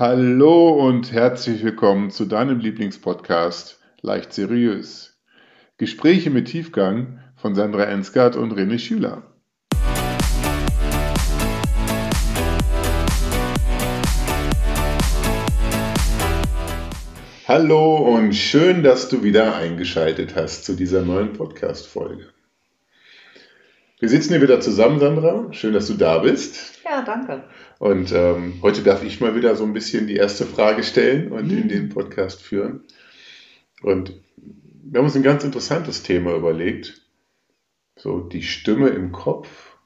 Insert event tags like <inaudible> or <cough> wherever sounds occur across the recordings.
Hallo und herzlich willkommen zu deinem Lieblingspodcast Leicht Seriös. Gespräche mit Tiefgang von Sandra Ensgard und René Schüler. Hallo und schön, dass du wieder eingeschaltet hast zu dieser neuen Podcast-Folge. Wir sitzen hier wieder zusammen, Sandra. Schön, dass du da bist. Ja, danke. Und ähm, heute darf ich mal wieder so ein bisschen die erste Frage stellen und mhm. in den Podcast führen. Und wir haben uns ein ganz interessantes Thema überlegt. So die Stimme im Kopf.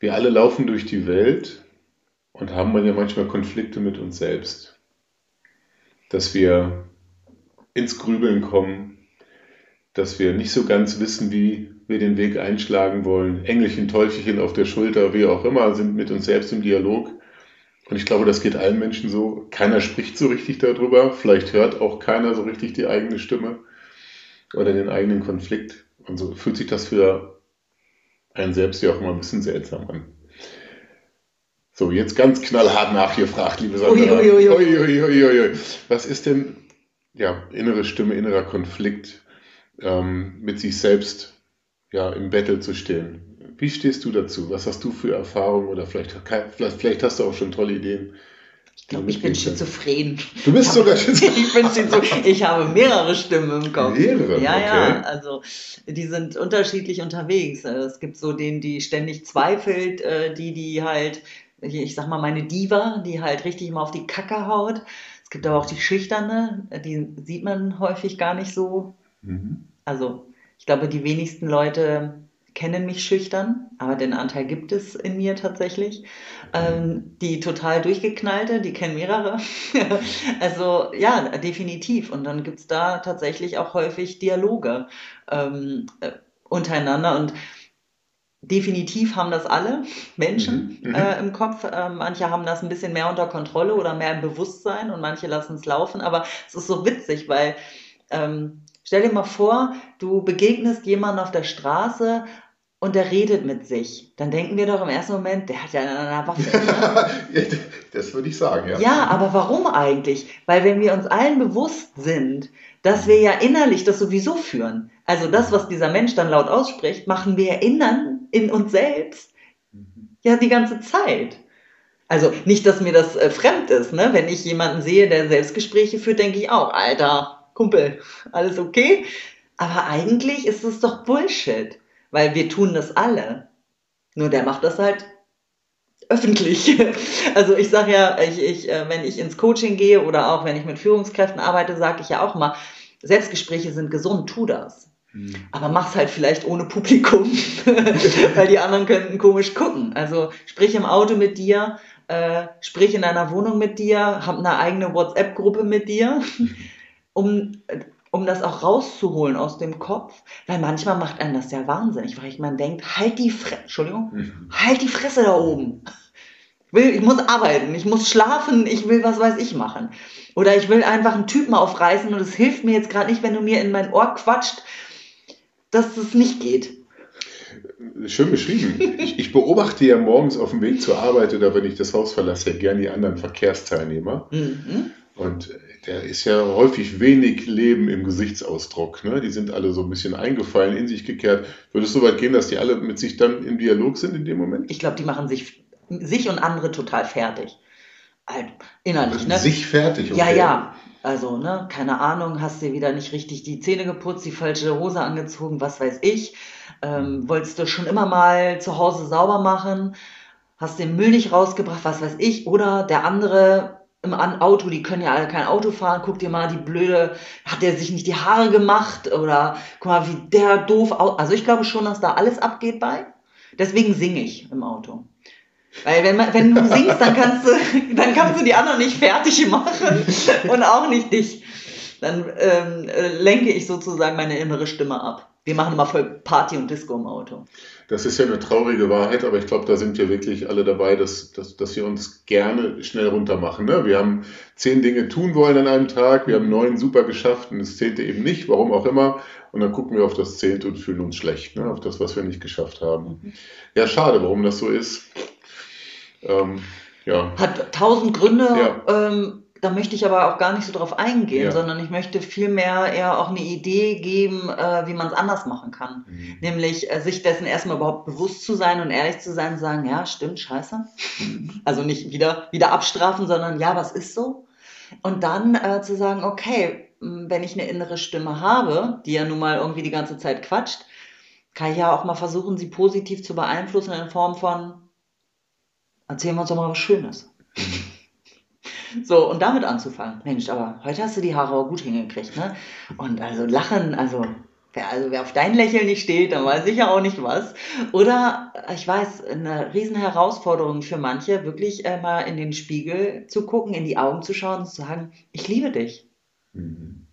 Wir alle laufen durch die Welt und haben ja manchmal Konflikte mit uns selbst. Dass wir ins Grübeln kommen, dass wir nicht so ganz wissen, wie wir den Weg einschlagen wollen. Engelchen, Teufelchen auf der Schulter, wie auch immer, sind mit uns selbst im Dialog. Und ich glaube, das geht allen Menschen so. Keiner spricht so richtig darüber. Vielleicht hört auch keiner so richtig die eigene Stimme oder den eigenen Konflikt. Und so fühlt sich das für einen selbst ja auch immer ein bisschen seltsam an. So, jetzt ganz knallhart nachgefragt, liebe Sandra. Ui, ui, ui. Was ist denn ja, innere Stimme, innerer Konflikt ähm, mit sich selbst ja, im Battle zu stehen. Wie stehst du dazu? Was hast du für Erfahrungen oder vielleicht, vielleicht, hast du auch schon tolle Ideen? Ich glaube, <laughs> ich bin schizophren. Du bist sogar schizophren. ich bin schizophren. Ich habe mehrere Stimmen im Kopf. Mehrere? Ja, okay. ja. Also, die sind unterschiedlich unterwegs. Es gibt so den, die ständig zweifelt, äh, die, die halt, ich sag mal, meine Diva, die halt richtig mal auf die Kacke haut. Es gibt aber auch die Schüchterne, die sieht man häufig gar nicht so. Mhm. Also, ich glaube, die wenigsten Leute kennen mich schüchtern, aber den Anteil gibt es in mir tatsächlich. Ähm, die total durchgeknallte, die kennen mehrere. <laughs> also ja, definitiv. Und dann gibt es da tatsächlich auch häufig Dialoge ähm, äh, untereinander. Und definitiv haben das alle Menschen mhm. mhm. äh, im Kopf. Äh, manche haben das ein bisschen mehr unter Kontrolle oder mehr im Bewusstsein und manche lassen es laufen. Aber es ist so witzig, weil ähm, Stell dir mal vor, du begegnest jemandem auf der Straße und der redet mit sich. Dann denken wir doch im ersten Moment, der hat ja eine Waffe. <laughs> das würde ich sagen, ja. Ja, aber warum eigentlich? Weil wenn wir uns allen bewusst sind, dass wir ja innerlich das sowieso führen. Also das, was dieser Mensch dann laut ausspricht, machen wir erinnern in uns selbst ja die ganze Zeit. Also nicht, dass mir das äh, fremd ist, ne? Wenn ich jemanden sehe, der Selbstgespräche führt, denke ich auch, Alter, Kumpel, alles okay? Aber eigentlich ist es doch Bullshit, weil wir tun das alle. Nur der macht das halt öffentlich. <laughs> Also ich sage ja, ich, ich, äh, wenn ich ins Coaching gehe oder auch wenn ich mit Führungskräften arbeite, sage ich ja auch mal, Selbstgespräche sind gesund, tu das. Hm. Aber mach's halt vielleicht ohne Publikum, <laughs> weil die anderen könnten komisch gucken. Also sprich im Auto mit dir, äh, sprich in deiner Wohnung mit dir, hab eine eigene WhatsApp-Gruppe mit dir. Um, um das auch rauszuholen aus dem Kopf, weil manchmal macht einen das ja wahnsinnig, weil man denkt, halt die Fresse, Entschuldigung, mhm. halt die Fresse da oben. Ich, will, ich muss arbeiten, ich muss schlafen, ich will was weiß ich machen. Oder ich will einfach einen Typen aufreißen und es hilft mir jetzt gerade nicht, wenn du mir in mein Ohr quatscht, dass es nicht geht. Schön beschrieben. Ich, ich, beobachte ja morgens auf dem Weg zur Arbeit oder wenn ich das Haus verlasse, ja gern die anderen Verkehrsteilnehmer. Mhm. Und der ist ja häufig wenig Leben im Gesichtsausdruck. Ne? Die sind alle so ein bisschen eingefallen, in sich gekehrt. Würde es so weit gehen, dass die alle mit sich dann im Dialog sind in dem Moment? Ich glaube, die machen sich, sich und andere total fertig. Halt, innerlich, ne? Sich fertig, okay. Ja, ja. Also, ne, keine Ahnung, hast dir wieder nicht richtig die Zähne geputzt, die falsche Hose angezogen, was weiß ich. Ähm, wolltest du schon immer mal zu Hause sauber machen, hast den Müll nicht rausgebracht, was weiß ich. Oder der andere im Auto, die können ja alle kein Auto fahren, guck dir mal die blöde, hat der sich nicht die Haare gemacht oder guck mal, wie der doof aus. Also ich glaube schon, dass da alles abgeht bei. Deswegen singe ich im Auto. Weil wenn, man, wenn du <laughs> singst, dann kannst du, dann kannst du die anderen nicht fertig machen und auch nicht dich. Dann ähm, lenke ich sozusagen meine innere Stimme ab. Wir machen immer voll Party und Disco im Auto. Das ist ja eine traurige Wahrheit, aber ich glaube, da sind wir wirklich alle dabei, dass, dass, dass wir uns gerne schnell runter machen. Ne? Wir haben zehn Dinge tun wollen an einem Tag, wir haben neun super geschafft und das zehnte eben nicht, warum auch immer. Und dann gucken wir auf das zehnte und fühlen uns schlecht, ne? auf das, was wir nicht geschafft haben. Ja, schade, warum das so ist. Ähm, Ja. Hat tausend Gründe, Ja. ähm, da möchte ich aber auch gar nicht so drauf eingehen, Ja. sondern ich möchte vielmehr eher auch eine Idee geben, äh, wie man es anders machen kann. Mhm. Nämlich äh, sich dessen erstmal überhaupt bewusst zu sein und ehrlich zu sein, sagen, ja, stimmt, scheiße. Also nicht wieder, wieder abstrafen, sondern ja, was ist so? Und dann äh, zu sagen, okay, wenn ich eine innere Stimme habe, die ja nun mal irgendwie die ganze Zeit quatscht, kann ich ja auch mal versuchen, sie positiv zu beeinflussen in Form von, erzählen wir uns doch mal was Schönes. So, und damit anzufangen. Mensch, aber heute hast du die Haare auch gut hingekriegt, ne? Und also lachen, also wer, also wer auf dein Lächeln nicht steht, dann weiß ich ja auch nicht was. Oder ich weiß, eine riesen Herausforderung für manche, wirklich äh, mal in den Spiegel zu gucken, in die Augen zu schauen und zu sagen, ich liebe dich. Mhm.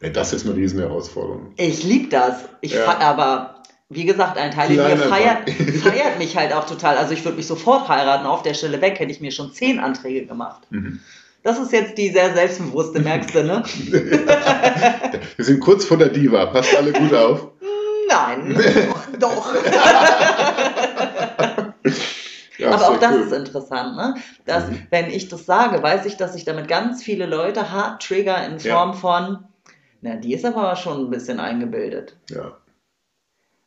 Ja, das ist eine riesen Herausforderung. Ich liebe das. Ich Ja. aber wie gesagt, ein Teil in mir feiert, <laughs> feiert mich halt auch total. Also ich würde mich sofort heiraten. Auf der Stelle weg hätte ich mir schon zehn Anträge gemacht. Mhm. Das ist jetzt die sehr selbstbewusste, merkst du, ne? <laughs> Wir sind kurz vor der Diva. Passt alle gut auf. <laughs> Nein, doch. Ja, Aber auch das cool. ist interessant, ne? Dass, Mhm. wenn ich das sage, weiß ich, dass ich damit ganz viele Leute hart trigger in Ja. Form von, na, die ist aber schon ein bisschen eingebildet. Ja.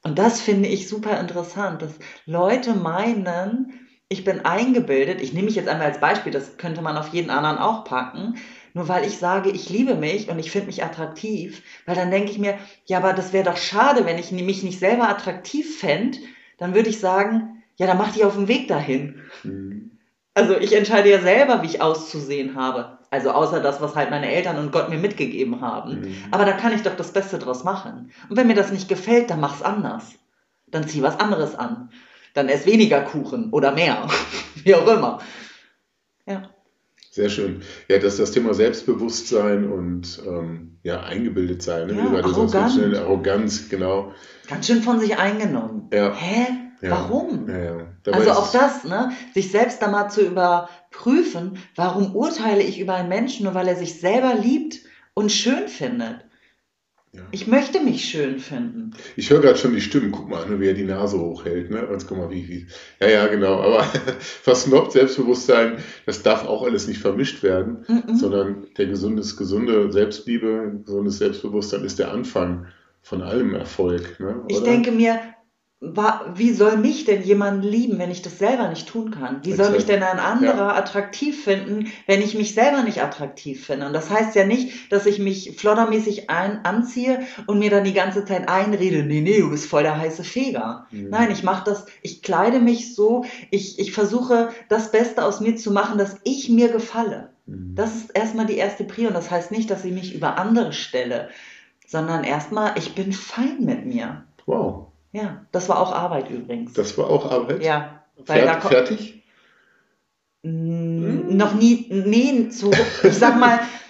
Und das finde ich super interessant, dass Leute meinen, ich bin eingebildet. Ich nehme mich jetzt einmal als Beispiel, das könnte man auf jeden anderen auch packen. Nur weil ich sage, ich liebe mich und ich finde mich attraktiv, weil dann denke ich mir, ja, aber das wäre doch schade, wenn ich mich nicht selber attraktiv fände, dann würde ich sagen, ja, dann mach dich auf den Weg dahin. Mhm. Also ich entscheide ja selber, wie ich auszusehen habe. Also außer das, was halt meine Eltern und Gott mir mitgegeben haben. Mhm. Aber da kann ich doch das Beste draus machen. Und wenn mir das nicht gefällt, dann mach's anders. Dann zieh was anderes an. Dann ess weniger Kuchen oder mehr. <laughs> Wie auch immer. Ja. Sehr schön. Ja, das ist das Thema Selbstbewusstsein und ähm, ja, eingebildet sein. Ne? Ja, Wie du gerade sagst, arrogant. schnell Arroganz, genau. Ganz schön von sich eingenommen. Ja. Hä? Ja. Warum? Ja, Also auch das, ne? Sich selbst da mal zu überprüfen, warum urteile ich über einen Menschen, nur weil er sich selber liebt und schön findet. Ja. Ich möchte mich schön finden. Ich höre gerade schon die Stimmen. Guck mal, ne, wie er die Nase hochhält. Ne? Und guck mal, wie, wie. Ja, ja, genau. Aber <laughs> versnobbt Selbstbewusstsein, das darf auch alles nicht vermischt werden, Mhm. sondern der gesundes, gesunde Selbstliebe, gesundes Selbstbewusstsein ist der Anfang von allem Erfolg. Ne? Ich denke mir, wie soll mich denn jemand lieben, wenn ich das selber nicht tun kann? Wie soll mich denn ein anderer attraktiv finden, wenn ich mich selber nicht attraktiv finde? Und das heißt ja nicht, dass ich mich floddermäßig ein, anziehe und mir dann die ganze Zeit einrede, nee, nee, du bist voll der heiße Feger. Mhm. Nein, ich mache das, ich kleide mich so, ich, ich versuche das Beste aus mir zu machen, dass ich mir gefalle. Mhm. Das ist erstmal die erste Prio und das heißt nicht, dass ich mich über andere stelle, sondern erstmal, ich bin fein mit mir. Wow, Ja, das war auch Arbeit übrigens. das war auch Arbeit. ja, weil da Fertig? kommt fertig? Mm, noch nie, nee, zu, ich sag mal, <laughs>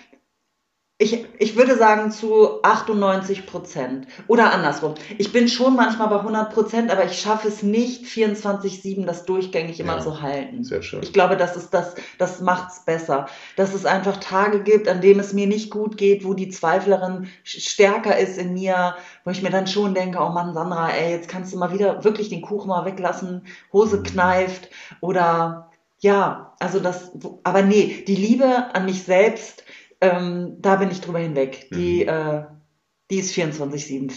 ich, ich würde sagen zu 98 Prozent. Oder andersrum. Ich bin schon manchmal bei 100 Prozent, aber ich schaffe es nicht, 24-7 das durchgängig immer Ja. zu halten. Sehr schön. Ich glaube, das ist das, das macht's besser. Dass es einfach Tage gibt, an denen es mir nicht gut geht, wo die Zweiflerin stärker ist in mir, wo ich mir dann schon denke, oh Mann, Sandra, ey, jetzt kannst du mal wieder wirklich den Kuchen mal weglassen, Hose Mhm. kneift oder ja, also das, aber nee, die Liebe an mich selbst, ähm, da bin ich drüber hinweg. Die, Mhm. äh, die ist 24-7.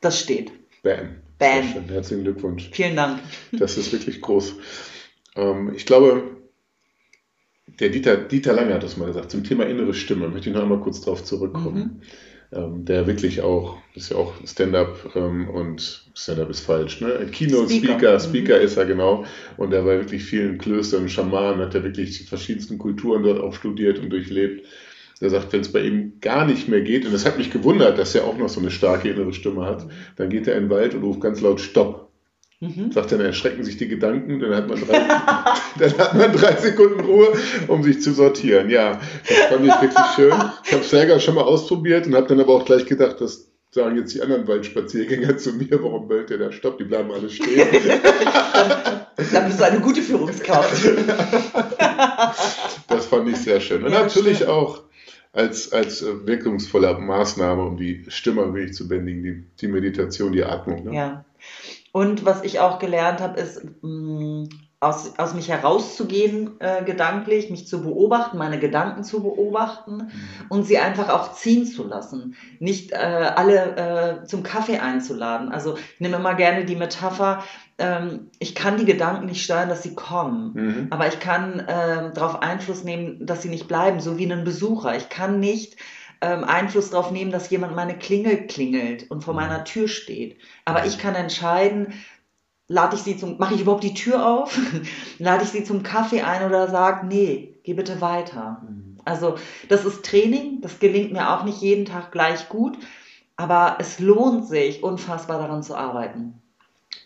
Das steht. Bam. Bam. Herzlichen Glückwunsch. Vielen Dank. Das ist wirklich groß. Ähm, ich glaube, der Dieter, Dieter Lange hat das mal gesagt, zum Thema innere Stimme, möchte ich noch einmal kurz darauf zurückkommen. Ähm, der wirklich auch, ist ja auch Stand-up ähm, und Stand-up ist falsch, ne? Keynote-Speaker, Speaker. Speaker Mhm. ist er genau. Und der war wirklich vielen Klöstern Schamanen, hat er wirklich die verschiedensten Kulturen dort auch studiert und durchlebt. Der sagt, wenn es bei ihm gar nicht mehr geht, und das hat mich gewundert, dass er auch noch so eine starke innere Stimme hat, dann geht er in den Wald und ruft ganz laut Stopp. Mhm. Sagt er, dann erschrecken sich die Gedanken, dann hat man drei, <laughs> dann hat man drei Sekunden Ruhe, um sich zu sortieren. Ja, das fand ich wirklich schön. Ich habe es selber schon mal ausprobiert und habe dann aber auch gleich gedacht, das sagen jetzt die anderen Waldspaziergänger <laughs> zu mir, warum bellt der da Stopp? Die bleiben alle stehen. Dann bist du eine gute Führungskraft. <laughs> Das fand ich sehr schön. Und Ja, natürlich schön. auch als, als äh, wirkungsvolle Maßnahme, um die Stimme ein wenig zu bändigen, die, die Meditation, die Atmung. Ne? Ja. Und was ich auch gelernt habe, ist, mh, aus, aus mich herauszugehen, äh, gedanklich, mich zu beobachten, meine Gedanken zu beobachten mhm. und sie einfach auch ziehen zu lassen. Nicht äh, alle äh, zum Kaffee einzuladen. Also ich nehme immer gerne die Metapher, ähm, ich kann die Gedanken nicht steuern, dass sie kommen, mhm. aber ich kann äh, darauf Einfluss nehmen, dass sie nicht bleiben, so wie ein Besucher. Ich kann nicht ähm, Einfluss darauf nehmen, dass jemand meine Klingel klingelt und vor mhm. meiner Tür steht. Aber ich kann entscheiden, lade ich sie zum, mache ich überhaupt die Tür auf? <laughs> lade ich sie zum Kaffee ein oder sage, nee, geh bitte weiter. Mhm. Also das ist Training, das gelingt mir auch nicht jeden Tag gleich gut, aber es lohnt sich unfassbar daran zu arbeiten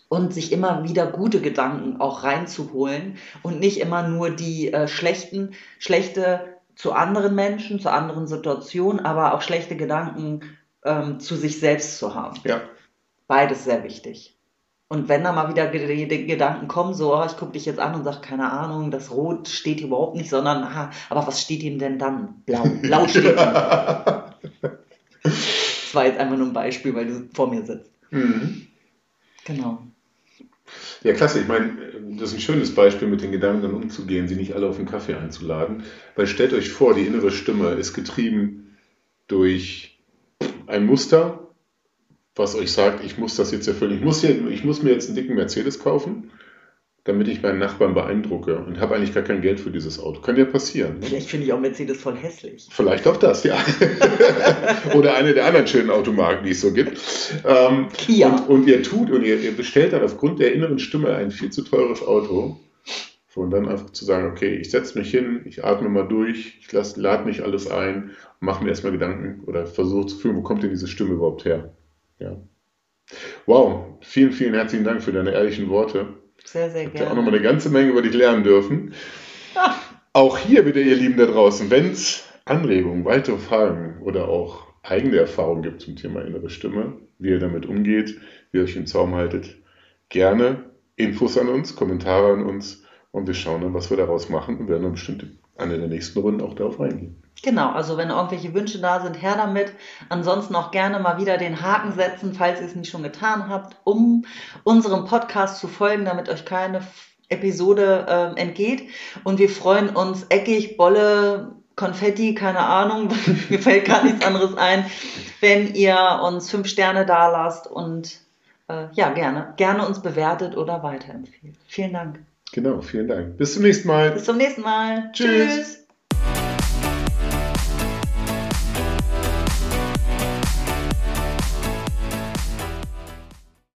und sich immer wieder gute Gedanken auch reinzuholen und nicht immer nur die äh, schlechten, schlechte zu anderen Menschen, zu anderen Situationen, aber auch schlechte Gedanken ähm, zu sich selbst zu haben. Ja. Beides sehr wichtig. Und wenn da mal wieder Gedanken kommen, so, oh, ich gucke dich jetzt an und sage, keine Ahnung, das Rot steht überhaupt nicht, sondern, aha, aber was steht ihm denn dann? Blau. <laughs> Blau steht ihm. das war jetzt einfach nur ein Beispiel, weil du vor mir sitzt. Mhm. Genau. Ja, klasse. Ich meine, das ist ein schönes Beispiel, mit den Gedanken dann umzugehen, sie nicht alle auf den Kaffee einzuladen. Weil stellt euch vor, die innere Stimme ist getrieben durch ein Muster, was euch sagt, ich muss das jetzt erfüllen. Ich muss, hier, ich muss mir jetzt einen dicken Mercedes kaufen, damit ich meinen Nachbarn beeindrucke und habe eigentlich gar kein Geld für dieses Auto. Kann ja passieren. Ne? Vielleicht finde ich auch Mercedes voll hässlich. Vielleicht auch das, ja. <laughs> Oder eine der anderen schönen Automarken, die es so gibt. Ähm, Kia. Und, und, ihr tut und ihr, ihr bestellt dann aufgrund der inneren Stimme ein viel zu teures Auto. Und dann einfach zu sagen, okay, ich setze mich hin, ich atme mal durch, ich lade mich alles ein, mache mir erstmal Gedanken oder versuche zu fühlen, wo kommt denn diese Stimme überhaupt her? Ja. Wow, vielen, vielen herzlichen Dank für deine ehrlichen Worte. Sehr, sehr gerne. Ich habe auch nochmal eine ganze Menge über dich lernen dürfen. Ach. Auch hier wieder, ihr Lieben da draußen, wenn es Anregungen, weitere Fragen oder auch eigene Erfahrungen gibt zum Thema innere Stimme, wie ihr damit umgeht, wie ihr euch im Zaum haltet, gerne Infos an uns, Kommentare an uns und wir schauen dann, was wir daraus machen und werden dann bestimmt an der nächsten Runde auch darauf eingehen. Genau, also wenn irgendwelche Wünsche da sind, her damit. Ansonsten auch gerne mal wieder den Haken setzen, falls ihr es nicht schon getan habt, um unserem Podcast zu folgen, damit euch keine Episode äh, entgeht. Und wir freuen uns eckig, Bolle, Konfetti, keine Ahnung, <laughs> mir fällt gar nichts anderes ein, wenn ihr uns fünf Sterne da lasst und äh, ja, gerne, gerne uns bewertet oder weiterempfehlt. Vielen Dank. Genau, vielen Dank. Bis zum nächsten Mal. Bis zum nächsten Mal. Tschüss. Tschüss.